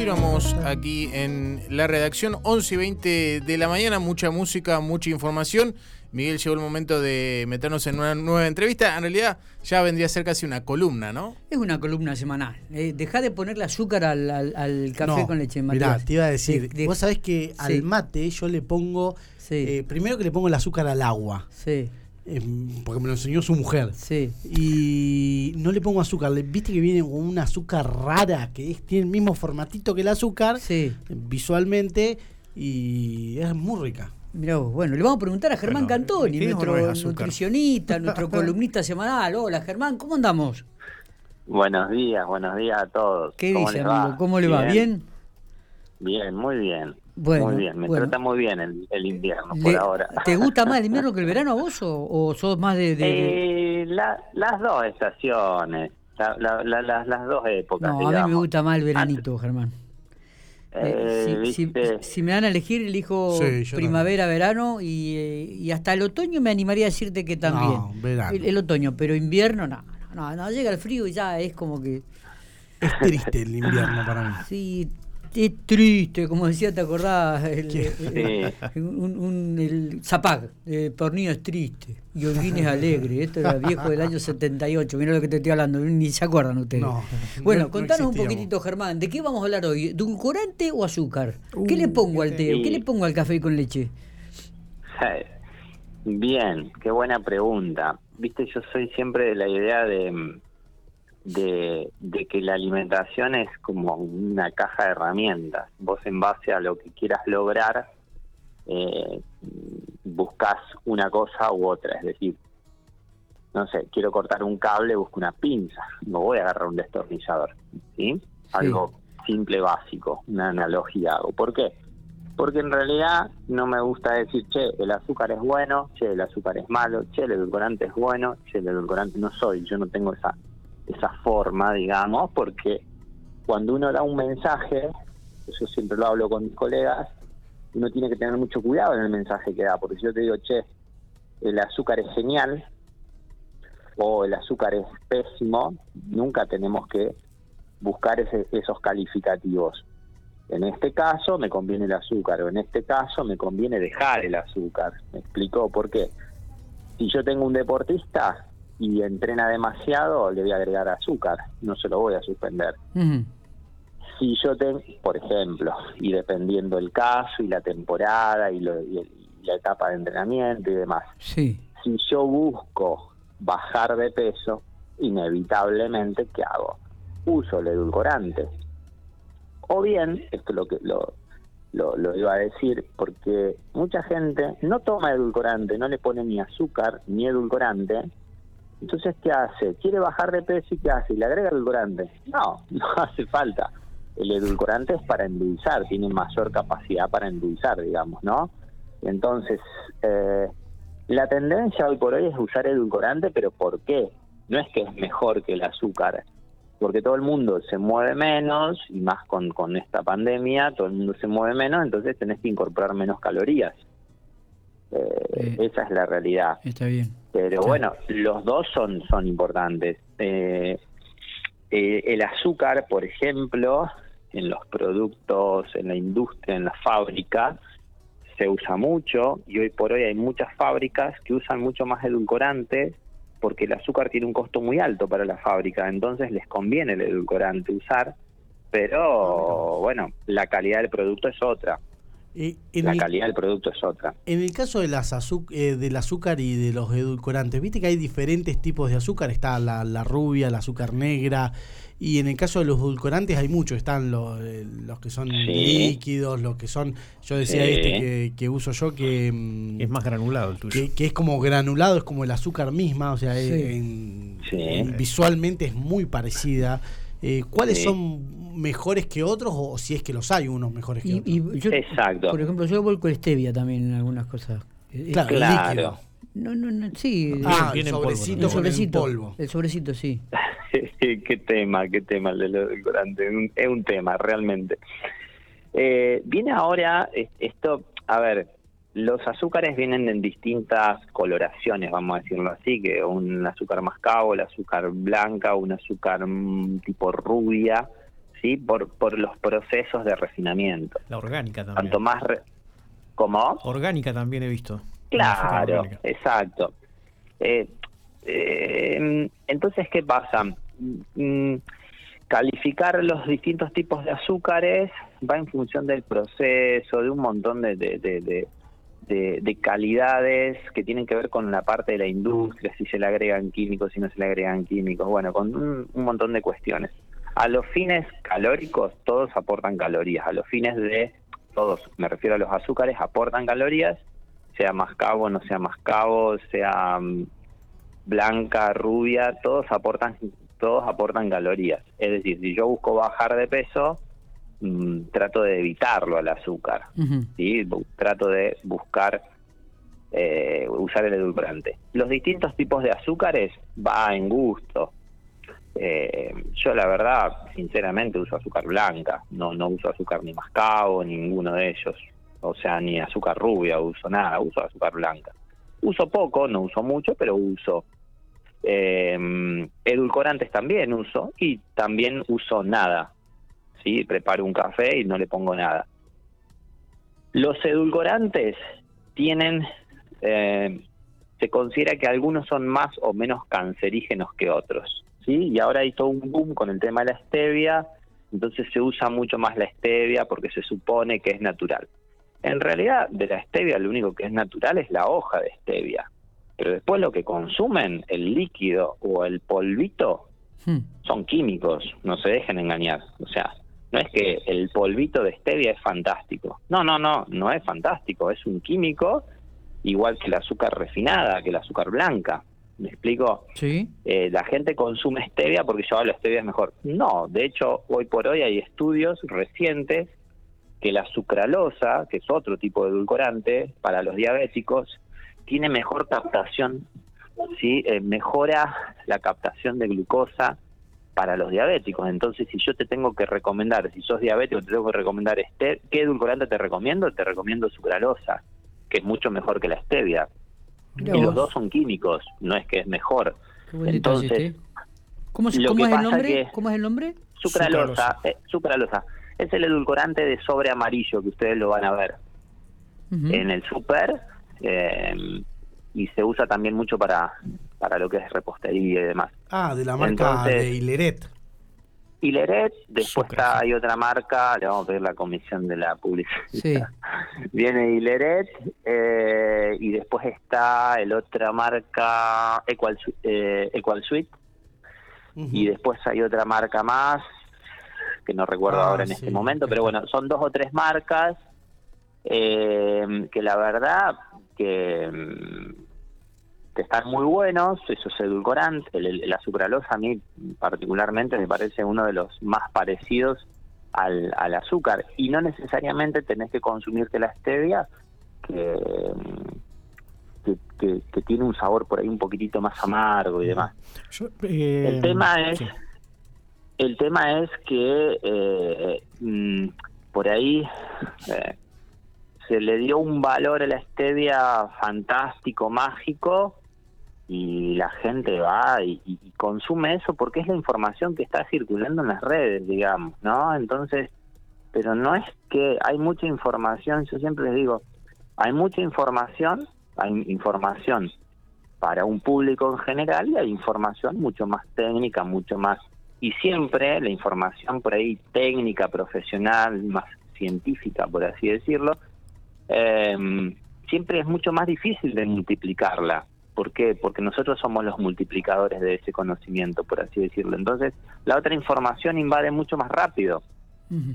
Continuamos aquí en la redacción, 11 y 20 de la mañana, mucha música, mucha información. Miguel, llegó el momento de meternos en una nueva entrevista. En realidad ya vendría a ser casi una columna, ¿no? Es una columna semanal. Eh, deja de ponerle azúcar al, al- al café No, con leche. Mirá, Matías. te iba a decir, De- de- vos sabés que Sí. al mate yo le pongo, Sí. eh, primero que le pongo el azúcar al agua, Sí, eh, porque me lo enseñó su mujer. sí. Y no le pongo azúcar, viste que viene con una azúcar rara, que es- tiene el mismo formatito que el azúcar, Sí. visualmente, y es muy rica. Mirá vos, bueno, le vamos a preguntar a Germán Bueno, Cantoni, ¿qué o nuestro no nutricionista, nuestro columnista semanal. Hola Germán, ¿cómo andamos? Buenos días, buenos días a todos. ¿Qué ¿Cómo dice, amigo? ¿Cómo le va? ¿Bien? Bien, muy bien. Bueno, muy bien, me bueno. trata muy bien el, el invierno Le- por ahora. ¿Te gusta más el invierno que el verano a vos o, o sos más de...? Eh, la- las dos estaciones, la- la- la- las- las dos épocas. No, a mí me gusta más el veranito, Germán. Eh, Eh, si, si- viste, si me dan a elegir, elijo Sí, primavera, verano y, y hasta el otoño me animaría a decirte que también. No, verano. El, el otoño, pero invierno no, no, no, no, llega el frío y ya es como que, Es triste el invierno para mí. sí, es triste, como decía, ¿te acordás? El, ¿Qué? el- un, un- el Zapag, eh, Pornillo es triste y Holguín es alegre. Esto era viejo del año 78, mira lo que te estoy hablando, ni se acuerdan ustedes. No, bueno, no- no contanos un poquitito, Germán, ¿de qué vamos a hablar hoy? ¿Dulcorante o azúcar? ¿Qué Uh, le pongo al té? sí. ¿Qué le pongo al café con leche? Bien, qué buena pregunta. Viste, yo soy siempre de la idea de, de, de que la alimentación es como una caja de herramientas. Vos en base a lo que quieras lograr, eh, buscas una cosa u otra. Es decir, no sé, quiero cortar un cable, busco una pinza. No voy a agarrar un destornillador. ¿Sí? Algo simple, básico, una analogía hago. ¿Por qué? Porque en realidad no me gusta decir, che, el azúcar es bueno, che, el azúcar es malo, che, el edulcorante es bueno, che, el edulcorante no soy. Yo no tengo esa, esa forma, digamos, porque cuando uno da un mensaje, yo siempre lo hablo con mis colegas, uno tiene que tener mucho cuidado en el mensaje que da, porque si yo te digo, che, el azúcar es genial o el azúcar es pésimo, nunca tenemos que buscar esos calificativos. En este caso me conviene el azúcar o en este caso me conviene dejar el azúcar. ¿Me explicó por qué? Si yo tengo un deportista y entrena demasiado, le voy a agregar azúcar, no se lo voy a suspender. Si yo tengo, por ejemplo, y dependiendo el caso y la temporada y, lo- y el- y la etapa de entrenamiento y demás, Sí. si yo busco bajar de peso, inevitablemente, ¿qué hago? Uso el edulcorante. O bien, esto es lo que lo, lo, lo iba a decir, porque mucha gente no toma edulcorante, no le pone ni azúcar ni edulcorante. Entonces, ¿qué hace? Quiere bajar de peso y ¿qué hace? ¿Le agrega edulcorante? No, no hace falta. El edulcorante es para endulzar, tiene mayor capacidad para endulzar, digamos, ¿no? Entonces, eh, la tendencia hoy por hoy es usar edulcorante, pero ¿por qué? No es que es mejor que el azúcar, porque todo el mundo se mueve menos, y más con, con esta pandemia, todo el mundo se mueve menos, entonces tenés que incorporar menos calorías. Eh, Eh. esa es la realidad. Está bien. Pero bueno, los dos son, son importantes. Eh, eh, el azúcar, por ejemplo, en los productos, en la industria, en la fábrica, se usa mucho y hoy por hoy hay muchas fábricas que usan mucho más edulcorantes porque el azúcar tiene un costo muy alto para la fábrica, entonces les conviene el edulcorante usar, pero bueno, la calidad del producto es otra, Eh, en, la el, calidad del producto es otra. en el caso de las eh, del azúcar y de los edulcorantes, viste que hay diferentes tipos de azúcar, está la, la rubia, el azúcar negra, y en el caso de los edulcorantes hay muchos, están los, eh, los que son Sí. líquidos, los que son, yo decía Sí. este que, que uso yo, que, mm, Es más granulado el tuyo. que, que es como granulado, es como el azúcar misma, o sea, Sí. en- Sí. en- visualmente es muy parecida. Eh, ¿Cuáles Sí. son mejores que otros o si es que los hay unos mejores que Y, otros? y yo, Exacto. por ejemplo, yo vuelco stevia también en algunas cosas. Claro, el Claro. líquido. No, no, no, sí. Ah, viene el sobrecito ¿no? el sobrecito. polvo. El sobrecito, sí. qué tema, qué tema el del edulcorante. Es un- tema, realmente. Eh, viene ahora, esto, a ver, los azúcares vienen en distintas coloraciones, vamos a decirlo así, que un azúcar mascabo, el azúcar blanca, un azúcar mm, tipo rubia, ¿sí? Por, por los procesos de refinamiento. La orgánica también. Cuanto más... Re ¿Cómo? Orgánica también he visto. Claro, exacto. Eh, eh, entonces, ¿qué pasa? Mm, calificar los distintos tipos de azúcares va en función del proceso, de un montón de, de, de, de, calidades que tienen que ver con la parte de la industria, si se le agregan químicos, si no se le agregan químicos, bueno, con un, montón de cuestiones. A los fines calóricos, todos aportan calorías. A los fines de, todos, me refiero a los azúcares, aportan calorías, sea más cabo, no sea más cabo, sea mm, blanca, rubia, todos aportan todos aportan calorías. Es decir, si yo busco bajar de peso, mm, trato de evitarlo al azúcar. ¿sí? Trato de buscar eh, usar el edulcorante. Los distintos tipos de azúcares va en gusto. Eh, yo la verdad, sinceramente, uso azúcar blanca, no, no uso azúcar ni mascabo, ninguno de ellos, o sea, ni azúcar rubia, uso nada, uso azúcar blanca. Uso poco, no uso mucho, pero uso eh, edulcorantes también uso y también uso nada. ¿Sí? Preparo un café y no le pongo nada. Los edulcorantes tienen, eh, se considera que algunos son más o menos cancerígenos que otros. ¿sí? Y ahora hay todo un boom con el tema de la stevia, entonces se usa mucho más la stevia porque se supone que es natural. En realidad, de la stevia lo único que es natural es la hoja de stevia pero después lo que consumen, el líquido o el polvito, hmm. son químicos, no se dejen engañar. O sea, no es que el polvito de stevia es fantástico. No, no, no, no es fantástico, es un químico igual que el azúcar refinada, que el azúcar blanca. ¿Me explico? Sí. Eh, la gente consume stevia porque yo hablo stevia es mejor. No, de hecho, hoy por hoy hay estudios recientes que la sucralosa, que es otro tipo de edulcorante para los diabéticos, tiene mejor captación, ¿sí? Eh, mejora la captación de glucosa para los diabéticos. Entonces, si yo te tengo que recomendar, si sos diabético, te tengo que recomendar este, ¿qué edulcorante te recomiendo? Te recomiendo sucralosa, que es mucho mejor que la stevia. y los dos son químicos, no es que es mejor. Entonces, ¿Cómo, es, el nombre? ¿Cómo es el nombre? Sucralosa, sucralosa. Eh, es el edulcorante de sobre amarillo que ustedes lo van a ver en el super eh, y se usa también mucho para, para lo que es repostería y demás. Ah, de la marca de Hileret. Hileret, después está, hay otra marca, le vamos a pedir la comisión de la publicidad. Viene Hileret eh, y después está el otra marca Equal, eh, Equal Suite y después hay otra marca más que no recuerdo ah, ahora en este momento, pero bueno, son dos o tres marcas eh, que la verdad Que, están muy buenos, esos edulcorantes, el, la sucralosa a mí particularmente me parece uno de los más parecidos al, azúcar y no necesariamente tenés que consumirte la stevia que, que, tiene un sabor por ahí un poquitito más amargo y demás. Eh, el tema es el tema es que eh, mm, por ahí eh, se le dio un valor a la stevia fantástico, mágico, y la gente va y, consume eso porque es la información que está circulando en las redes, digamos, ¿no? Entonces, pero no es que hay mucha información, yo siempre les digo, hay mucha información, hay información para un público en general y hay información mucho más técnica, mucho más... Y siempre la información por ahí técnica, profesional, más científica, por así decirlo, eh, siempre es mucho más difícil de multiplicarla. ¿Por qué? Porque nosotros somos los multiplicadores de ese conocimiento, por así decirlo. Entonces, la otra información invade mucho más rápido,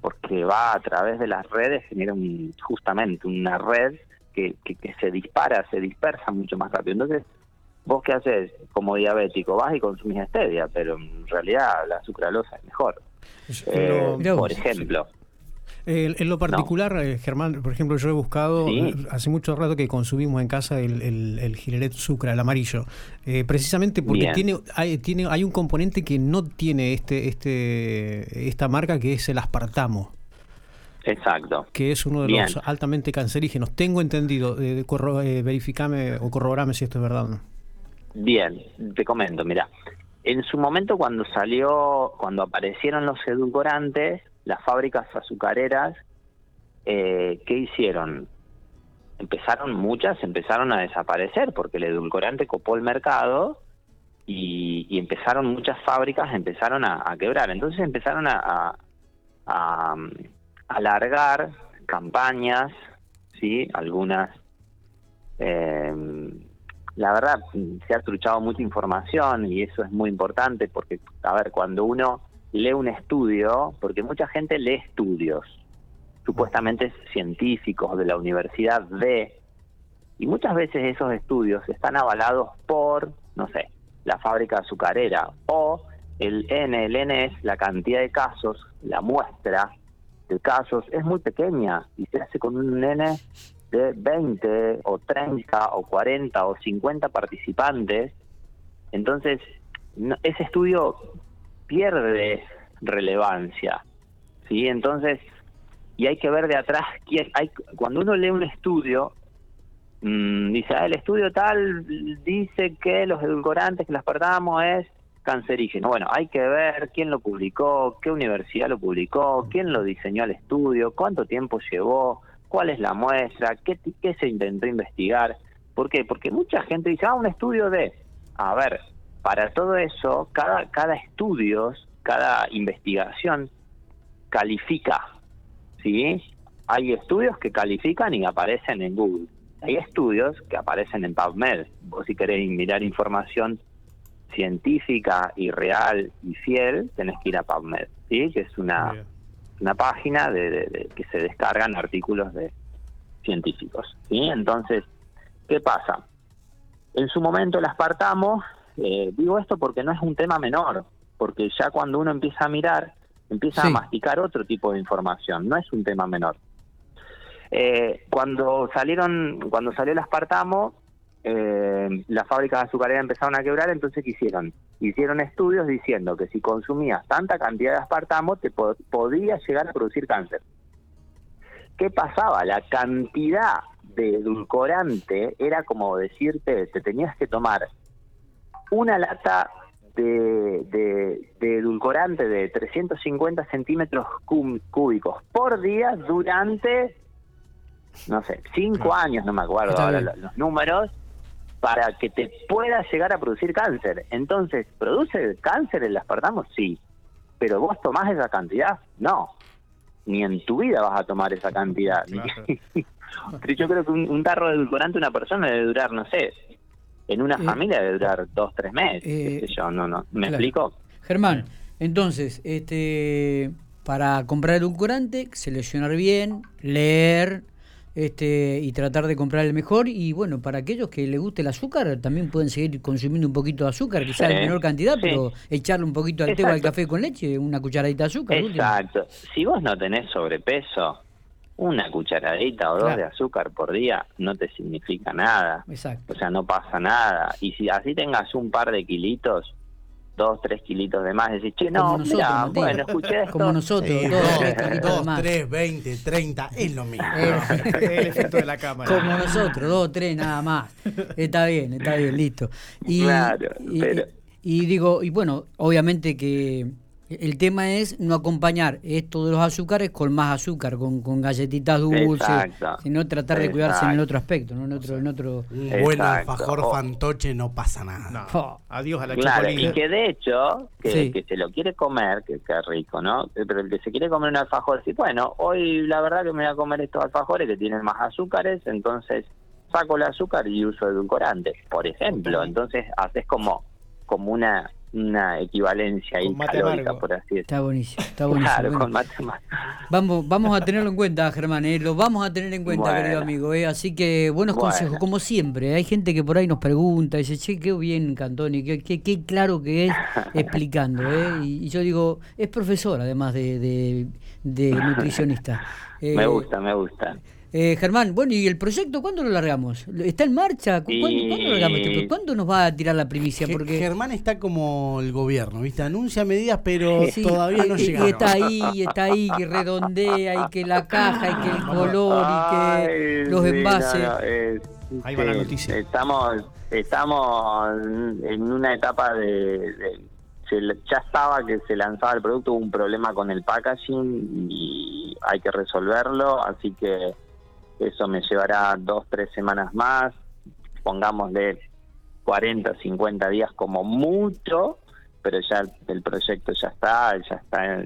porque va a través de las redes, genera un, justamente una red que, que, se dispara, se dispersa mucho más rápido. Entonces, vos qué haces como diabético, vas y consumís stevia, pero en realidad la sucralosa es mejor. Eh, por ejemplo en lo particular, eh, Germán, por ejemplo, yo he buscado, eh, hace mucho rato que consumimos en casa el, el, el Gileret Sucra, el amarillo, eh, precisamente porque tiene hay, tiene hay un componente que no tiene este este esta marca que es el aspartamo. Exacto. Que es uno de los altamente cancerígenos. Tengo entendido, eh, verificame o corroborame si esto es verdad o no. Bien, te comento, mira. en su momento cuando salió, cuando aparecieron los edulcorantes, las fábricas azucareras, eh, ¿qué hicieron? Empezaron muchas, empezaron a desaparecer porque el edulcorante copó el mercado y, empezaron muchas fábricas, empezaron a, quebrar. Entonces empezaron a, a, alargar campañas, sí, algunas. Eh, la verdad, se ha truchado mucha información y eso es muy importante porque, a ver, cuando uno lee un estudio, porque mucha gente lee estudios, supuestamente científicos de la universidad de, y muchas veces esos estudios están avalados por, no sé, la fábrica azucarera o el N, el N es la cantidad de casos, la muestra de casos es muy pequeña y se hace con un N de 20 o 30 o 40 o 50 participantes, entonces ese estudio pierde relevancia, ¿sí? Entonces, y hay que ver de atrás, hay, cuando uno lee un estudio, mmm, dice, ah, el estudio tal dice que los edulcorantes que las aspartamo es cancerígeno. Bueno, hay que ver quién lo publicó, qué universidad lo publicó, quién lo diseñó el estudio, cuánto tiempo llevó, cuál es la muestra, qué, qué se intentó investigar. ¿Por qué? Porque mucha gente dice, ah, un estudio de... A ver, para todo eso, cada, cada estudio, cada investigación califica, ¿sí? Hay estudios que califican y aparecen en Google. Hay estudios que aparecen en PubMed. Vos si queréis mirar información científica y real y fiel, tenés que ir a PubMed, ¿sí? Que es una una página de, que se descargan artículos de científicos. ¿sí? Entonces, ¿qué pasa? En su momento el aspartamo, eh, digo esto porque no es un tema menor, porque ya cuando uno empieza a mirar, empieza a masticar otro tipo de información, no es un tema menor. Eh, cuando salieron, cuando salió el aspartamo, eh, las fábricas azucareras empezaron a quebrar, entonces ¿qué hicieron? Hicieron estudios diciendo que si consumías tanta cantidad de aspartamo te podía llegar a producir cáncer. ¿Qué pasaba? La cantidad de edulcorante era como decirte, te tenías que tomar una lata de, de, edulcorante de 350 centímetros cúbicos por día durante, no sé, cinco años, no me acuerdo ahora los números, para que te pueda llegar a producir cáncer. Entonces, ¿produce cáncer el aspartamo? Sí. Pero vos tomás esa cantidad? No. Ni en tu vida vas a tomar esa cantidad. Yo creo que un, tarro de edulcorante una persona debe durar, no sé, en una eh, familia debe durar dos, tres meses. Eh, yo, no, no. ¿Me explico? Germán, entonces, este, para comprar edulcorante, seleccionar bien, leer, este, y tratar de comprar el mejor. Y bueno, para aquellos que les guste el azúcar, también pueden seguir consumiendo un poquito de azúcar, quizás en menor cantidad, pero echarle un poquito al té o al café con leche, una cucharadita de azúcar. Exacto. Si vos no tenés sobrepeso, una cucharadita o dos de azúcar por día no te significa nada. Exacto. O sea, no pasa nada. Y si así tengas un par de kilitos, dos, tres kilitos de más, decís, che, no, mira, bueno, escuché esto. Como nosotros, dos, tres, veinte, treinta, es lo mismo. el efecto de la cámara. Como nosotros, dos, tres, nada más. Está bien, está bien, listo. Y, claro, y digo, y bueno, obviamente que el tema es no acompañar esto de los azúcares con más azúcar, con, con galletitas dulces, sino tratar de cuidarse en el otro aspecto, ¿no? en otro, en otro. Un buen alfajor fantoche no pasa nada. Oh. Adiós a la claro, Y que de hecho, que, se lo quiere comer, que, es rico, ¿no? Pero el que se quiere comer un alfajor, sí, bueno, hoy la verdad que me voy a comer estos alfajores que tienen más azúcares, entonces saco el azúcar y uso edulcorante, por ejemplo. Entonces haces como, como una una equivalencia ahí calórica, por así decirlo. Está buenísimo, está buenísimo. con Vamos, vamos a tenerlo en cuenta, Germán, ¿eh? lo vamos a tener en cuenta, querido amigo. ¿eh? Así que buenos consejos, como siempre. Hay gente que por ahí nos pregunta, dice, che, qué bien, Cantoni, qué, qué, claro que es explicando. ¿eh? Y, yo digo, es profesor además de, de, nutricionista. me gusta, me gusta. Eh, Germán, bueno, ¿y el proyecto cuándo lo largamos? ¿Está en marcha? ¿Cuándo, ¿Cuándo, nos va a tirar la primicia? Porque Germán está como el gobierno, ¿viste? Anuncia medidas, pero todavía no llega. Y está ahí, está ahí, que redondea, y que la caja, y que el color, y que los envases. ahí va la noticia. Estamos, estamos en una etapa de, ya estaba que se lanzaba el producto, hubo un problema con el packaging y hay que resolverlo, así que eso me llevará dos, tres semanas más, pongamos de 40, 50 días como mucho, pero ya el proyecto ya está, ya está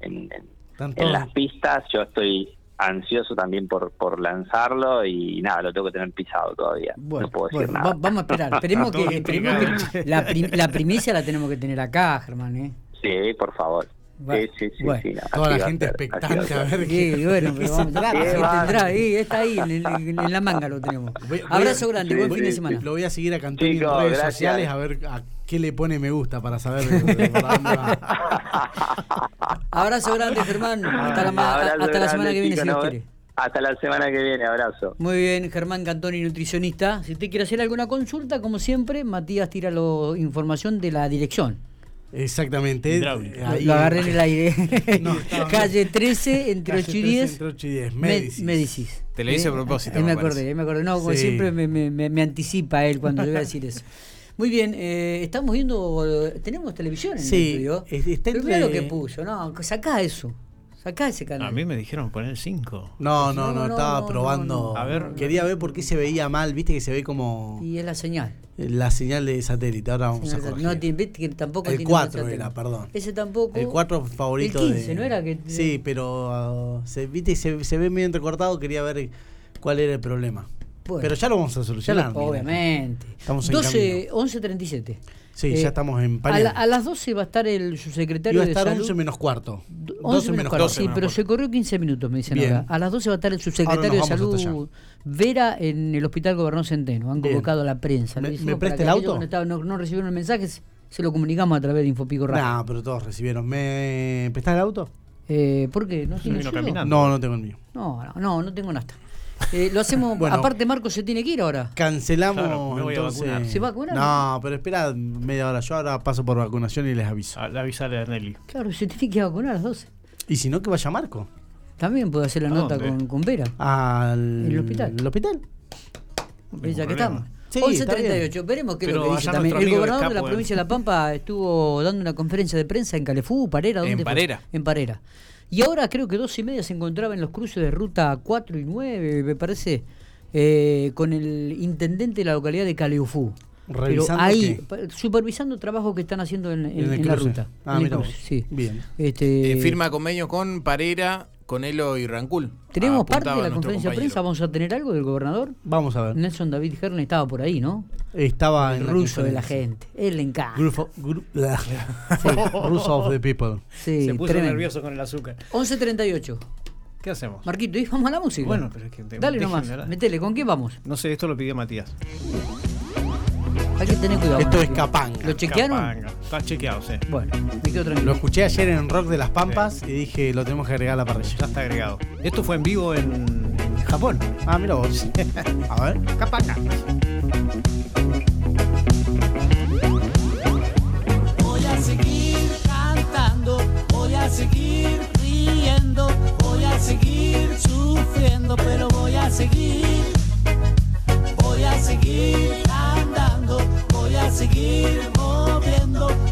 en, en las pistas, yo estoy ansioso también por, por lanzarlo y nada, lo tengo que tener pisado todavía. no puedo decir nada. vamos a esperar. Esperemos que, la, la, primicia la tenemos que tener acá, Germán. ¿eh? Sí, por favor. Sí, sí, sí, sí Toda la gente expectante a ver qué. bueno, pero vamos, tendrá, está ahí, en, en, la manga lo tenemos. Abrazo grande, buen fin de semana. Lo voy a seguir a Cantoni en redes sociales a ver a qué le pone me gusta para saber Abrazo grande, Germán. Hasta la, hasta la semana que viene, si Dios quiere. Hasta la semana que viene, abrazo. Muy bien, Germán Cantoni, nutricionista. Si usted quiere hacer alguna consulta, como siempre, Matías tira la información de la dirección. Exactamente. Lo, agarré en el aire. calle 13, entre 8 y 10. Entre 8 y 10. Médicis. Te lo hice a eh, propósito. me, acordé, me acordé. No, como siempre me, me, me, anticipa él cuando le voy a decir eso. Muy bien, eh, estamos viendo, tenemos televisión en sí, el estudio. Está entre... lo que puso, no, sacá eso. Sacá ese canal. A mí me dijeron poner 5. No, no, no, estaba probando. A ver, quería ver por qué se veía mal, viste que se ve como. Y es la señal. La señal de satélite, ahora vamos a corregir. No, viste que tampoco el 4 era, perdón. Ese tampoco. El 4 favorito el 15, ¿no era que Sí, pero uh, se, viste se, se ve medio entrecortado, quería ver cuál era el problema. Pero ya lo vamos a solucionar. obviamente. Estamos 12, 11.37. Sí, ya eh, estamos en pañal. A, las 12 va a estar el subsecretario va a estar de 11 menos cuarto. 11 menos cuarto. Sí, pero se corrió 15 minutos, me dicen ahora. A las 12 va a estar el subsecretario de Salud Vera en el Hospital Gobernador Centeno. Han convocado a la prensa. ¿Me, ¿me presta el auto? No, no, recibieron el mensaje, se lo comunicamos a través de Infopico Radio. No, pero todos recibieron. ¿Me prestás el auto? Eh, ¿Por qué? ¿No, no, no tengo el mío. No, no, no tengo nada. Eh, lo hacemos. aparte, Marco se tiene que ir ahora. Cancelamos. entonces... ¿Se va a vacunar? No, pero espera media hora. Yo ahora paso por vacunación y les aviso. A, avisarle a Nelly. Claro, se tiene que vacunar a las 12. ¿Y si no, que vaya Marco? También puede hacer la nota con, con, Vera. ¿Al el hospital? ¿El hospital? Ya que estamos. Sí, 11.38, veremos qué es lo que dice también. El gobernador de la provincia de La Pampa estuvo dando una conferencia de prensa en Calefú, Parera, ¿dónde En Parera. En Parera. Y ahora creo que dos y media se encontraba en los cruces de ruta 4 y 9, me parece, eh, con el intendente de la localidad de Caleufú. Pero ahí, supervisando trabajo que están haciendo en, la ruta. Ah, mira sí. Bien. Este, eh, firma convenio con Parera, Conelo y Rancul. ¿Tenemos parte de la conferencia de prensa? ¿Vamos a tener algo del gobernador? Vamos a ver. Nelson David Herlen estaba por ahí, ¿no? Estaba el en ruso de la gente. Él le encanta. Ruso of the people. Sí, Se puso nervioso con el azúcar. 11.38. ¿Qué hacemos? Marquito, ¿y vamos a la música? Bueno, pero es que... Dale nomás, metele, ¿con quién vamos? No sé, esto lo pidió Matías. Hay que tener cuidado. Esto es Capanga. ¿Lo chequearon? Está chequeado, sí. Bueno, me quedo tranquilo. Lo escuché ayer en Rock de las Pampas y dije, lo tenemos que agregar a la parrilla. Ya está agregado. Esto fue en vivo en Japón. Ah, mira vos. a ver. Capanga. Voy a seguir cantando, voy a seguir riendo, voy a seguir sufriendo, pero voy a seguir voy a seguir andando, voy a seguir moviendo.